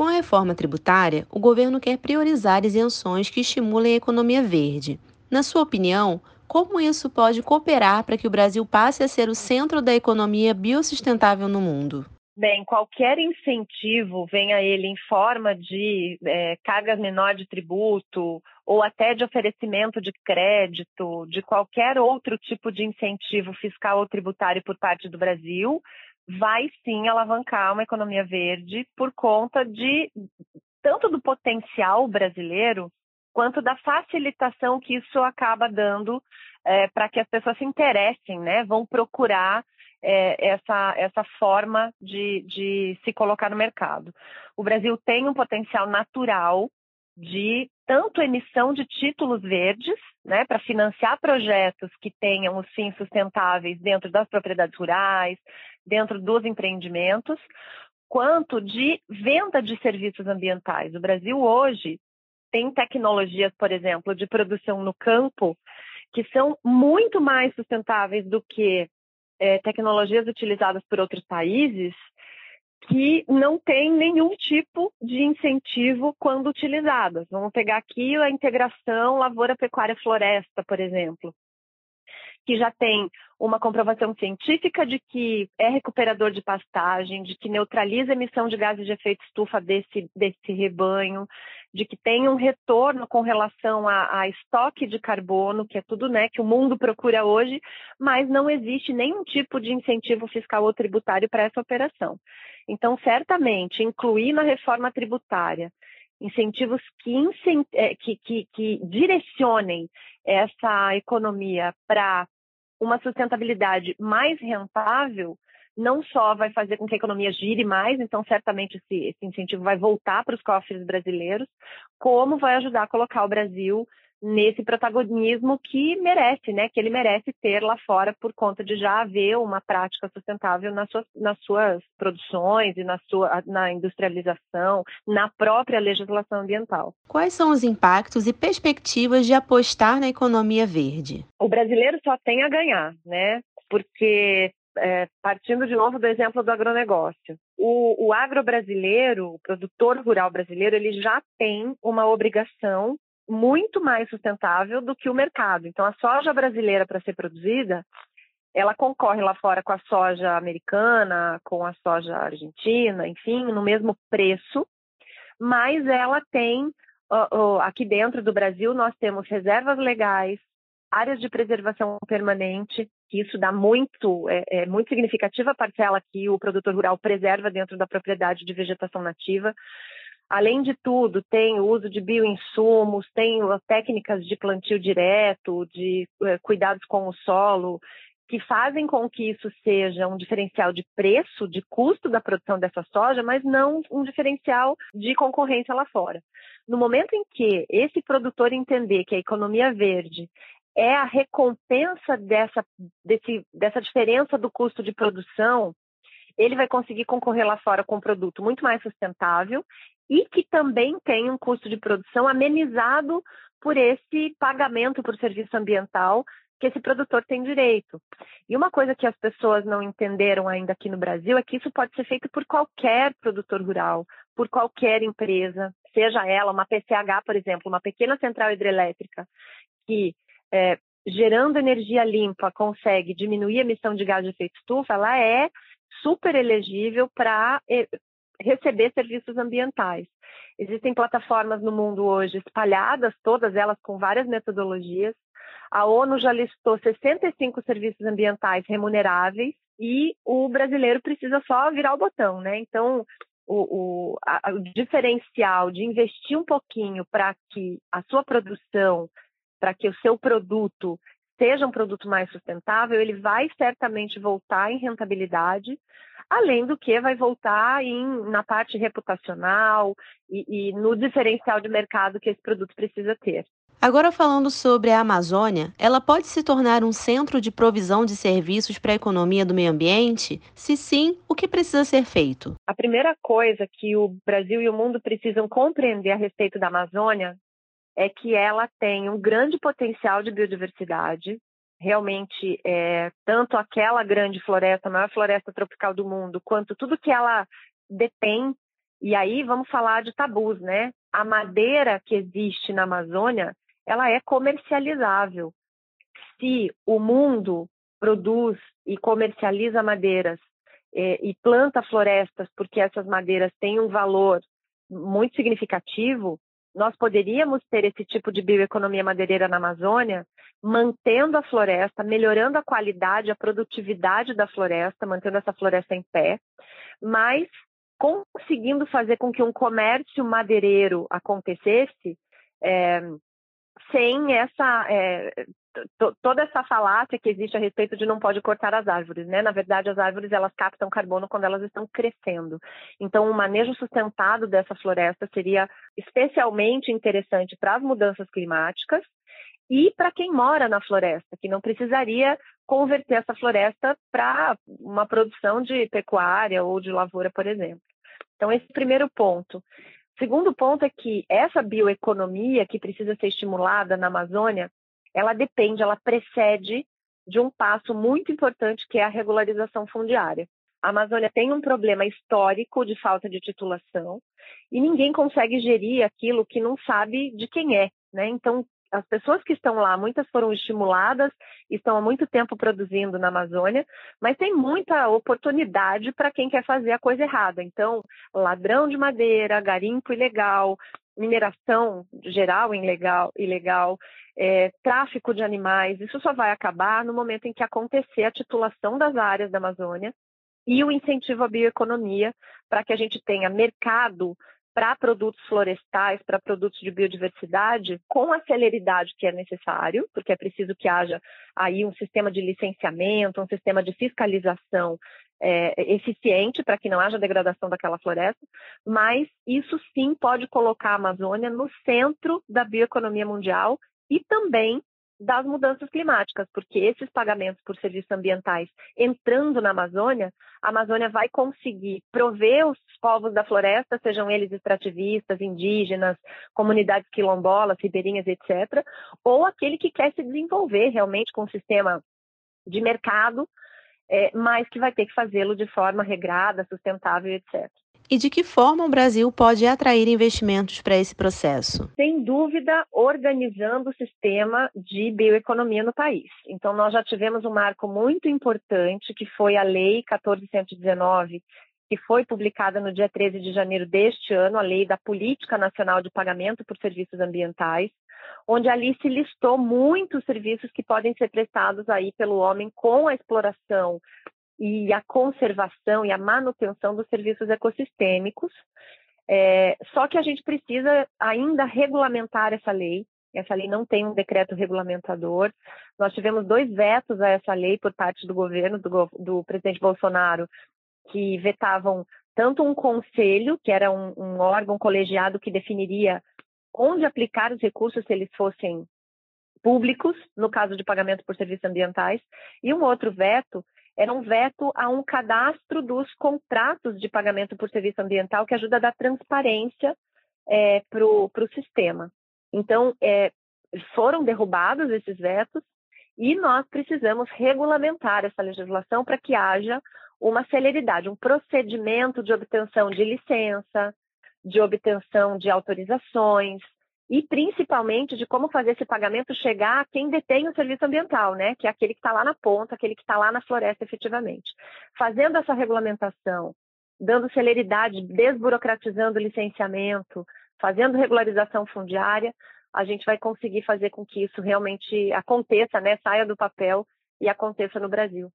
Com a reforma tributária, o governo quer priorizar isenções que estimulem a economia verde. Na sua opinião, como isso pode cooperar para que o Brasil passe a ser o centro da economia biossustentável no mundo? Bem, qualquer incentivo, venha ele em forma de é, menor de tributo ou até de oferecimento de crédito, de qualquer outro tipo de incentivo fiscal ou tributário por parte do Brasil, vai sim alavancar uma economia verde por conta de tanto do potencial brasileiro quanto da facilitação que isso acaba dando é, para que as pessoas se interessem, né? Vão procurar é, essa, essa forma de, de se colocar no mercado. O Brasil tem um potencial natural de tanto emissão de títulos verdes, né, para financiar projetos que tenham os fins sustentáveis dentro das propriedades rurais, dentro dos empreendimentos, quanto de venda de serviços ambientais. O Brasil hoje tem tecnologias, por exemplo, de produção no campo que são muito mais sustentáveis do que é, tecnologias utilizadas por outros países que não tem nenhum tipo de incentivo quando utilizadas. Vamos pegar aqui a integração lavoura-pecuária-floresta, por exemplo que já tem uma comprovação científica de que é recuperador de pastagem, de que neutraliza a emissão de gases de efeito estufa desse, desse rebanho, de que tem um retorno com relação a, a, estoque de carbono, que é tudo né, que o mundo procura hoje, mas não existe nenhum tipo de incentivo fiscal ou tributário para essa operação. Então, certamente, incluir na reforma tributária incentivos que, é, que, que, que direcionem essa economia para uma sustentabilidade mais rentável, não só vai fazer com que a economia gire mais, então certamente esse, esse incentivo vai voltar para os cofres brasileiros, como vai ajudar a colocar o Brasil nesse protagonismo que merece, né? Que ele merece ter lá fora por conta de já haver uma prática sustentável nas suas, nas suas produções e na sua na industrialização, na própria legislação ambiental. Quais são os impactos e perspectivas de apostar na economia verde? O brasileiro só tem a ganhar, né? Porque é, partindo de novo do exemplo do agronegócio. O, o agro brasileiro, o produtor rural brasileiro, ele já tem uma obrigação muito mais sustentável do que o mercado. Então, a soja brasileira, para ser produzida, ela concorre lá fora com a soja americana, com a soja argentina, enfim, no mesmo preço, mas ela tem, aqui dentro do Brasil, nós temos reservas legais, áreas de preservação permanente, que isso dá muito, é, é muito significativa a parcela que o produtor rural preserva dentro da propriedade de vegetação nativa. Além de tudo, tem o uso de bioinsumos, tem técnicas de plantio direto, de eh, cuidados com o solo, que fazem com que isso seja um diferencial de preço, de custo da produção dessa soja, mas não um diferencial de concorrência lá fora. No momento em que esse produtor entender que a economia verde é a recompensa dessa, desse, dessa diferença do custo de produção, ele vai conseguir concorrer lá fora com um produto muito mais sustentável e que também tem um custo de produção amenizado por esse pagamento por serviço ambiental que esse produtor tem direito. E uma coisa que as pessoas não entenderam ainda aqui no Brasil é que isso pode ser feito por qualquer produtor rural, por qualquer empresa, seja ela uma PCH, por exemplo, uma pequena central hidrelétrica que é, gerando energia limpa consegue diminuir a emissão de gás de efeito estufa, ela é super elegível para receber serviços ambientais. Existem plataformas no mundo hoje espalhadas, todas elas com várias metodologias. A ONU já listou 65 serviços ambientais remuneráveis e o brasileiro precisa só virar o botão, né? Então, o, o, a, o diferencial de investir um pouquinho para que a sua produção, para que o seu produto seja um produto mais sustentável, ele vai certamente voltar em rentabilidade, além do que vai voltar em, na parte reputacional e, e no diferencial de mercado que esse produto precisa ter. Agora falando sobre a Amazônia, ela pode se tornar um centro de provisão de serviços para a economia do meio ambiente? Se sim, o que precisa ser feito? A primeira coisa que o Brasil e o mundo precisam compreender a respeito da Amazônia é que ela tem um grande potencial de biodiversidade, realmente é, tanto aquela grande floresta, a maior floresta tropical do mundo, quanto tudo que ela detém E aí vamos falar de tabus, né? A madeira que existe na Amazônia, ela é comercializável. Se o mundo produz e comercializa madeiras é, e planta florestas porque essas madeiras têm um valor muito significativo, nós poderíamos ter esse tipo de bioeconomia madeireira na Amazônia, mantendo a floresta, melhorando a qualidade, a produtividade da floresta, mantendo essa floresta em pé, mas conseguindo fazer com que um comércio madeireiro acontecesse é, sem essa é, toda essa falácia que existe a respeito de não pode cortar as árvores, né? Na verdade, as árvores elas captam carbono quando elas estão crescendo. Então, o manejo sustentado dessa floresta seria especialmente interessante para as mudanças climáticas e para quem mora na floresta, que não precisaria converter essa floresta para uma produção de pecuária ou de lavoura, por exemplo. Então, esse é o primeiro ponto. Segundo ponto é que essa bioeconomia que precisa ser estimulada na Amazônia, ela depende, ela precede de um passo muito importante que é a regularização fundiária. A Amazônia tem um problema histórico de falta de titulação e ninguém consegue gerir aquilo que não sabe de quem é. Né? Então, as pessoas que estão lá, muitas foram estimuladas, estão há muito tempo produzindo na Amazônia, mas tem muita oportunidade para quem quer fazer a coisa errada. Então, ladrão de madeira, garimpo ilegal, mineração geral ilegal, ilegal é, tráfico de animais, isso só vai acabar no momento em que acontecer a titulação das áreas da Amazônia e o incentivo à bioeconomia para que a gente tenha mercado para produtos florestais, para produtos de biodiversidade, com a celeridade que é necessário, porque é preciso que haja aí um sistema de licenciamento, um sistema de fiscalização é, eficiente para que não haja degradação daquela floresta, mas isso sim pode colocar a Amazônia no centro da bioeconomia mundial e também das mudanças climáticas, porque esses pagamentos por serviços ambientais entrando na Amazônia, a Amazônia vai conseguir prover os povos da floresta, sejam eles extrativistas, indígenas, comunidades quilombolas, ribeirinhas, etc., ou aquele que quer se desenvolver realmente com um sistema de mercado, é, mas que vai ter que fazê-lo de forma regrada, sustentável, etc e de que forma o Brasil pode atrair investimentos para esse processo? Sem dúvida, organizando o sistema de bioeconomia no país. Então, nós já tivemos um marco muito importante, que foi a Lei 1419, que foi publicada no dia 13 de janeiro deste ano, a Lei da Política Nacional de Pagamento por Serviços Ambientais, onde ali se listou muitos serviços que podem ser prestados aí pelo homem com a exploração e a conservação e a manutenção dos serviços ecossistêmicos. É, só que a gente precisa ainda regulamentar essa lei. Essa lei não tem um decreto regulamentador. Nós tivemos dois vetos a essa lei por parte do governo, do, do presidente Bolsonaro, que vetavam tanto um conselho, que era um, um órgão colegiado que definiria onde aplicar os recursos se eles fossem públicos, no caso de pagamento por serviços ambientais, e um outro veto era um veto a um cadastro dos contratos de pagamento por serviço ambiental que ajuda a dar transparência é, para o sistema. Então, é, foram derrubados esses vetos e nós precisamos regulamentar essa legislação para que haja uma celeridade, um procedimento de obtenção de licença, de obtenção de autorizações, e principalmente de como fazer esse pagamento chegar a quem detém o serviço ambiental, né? Que é aquele que está lá na ponta, aquele que está lá na floresta efetivamente. Fazendo essa regulamentação, dando celeridade, desburocratizando o licenciamento, fazendo regularização fundiária, a gente vai conseguir fazer com que isso realmente aconteça, né? Saia do papel e aconteça no Brasil.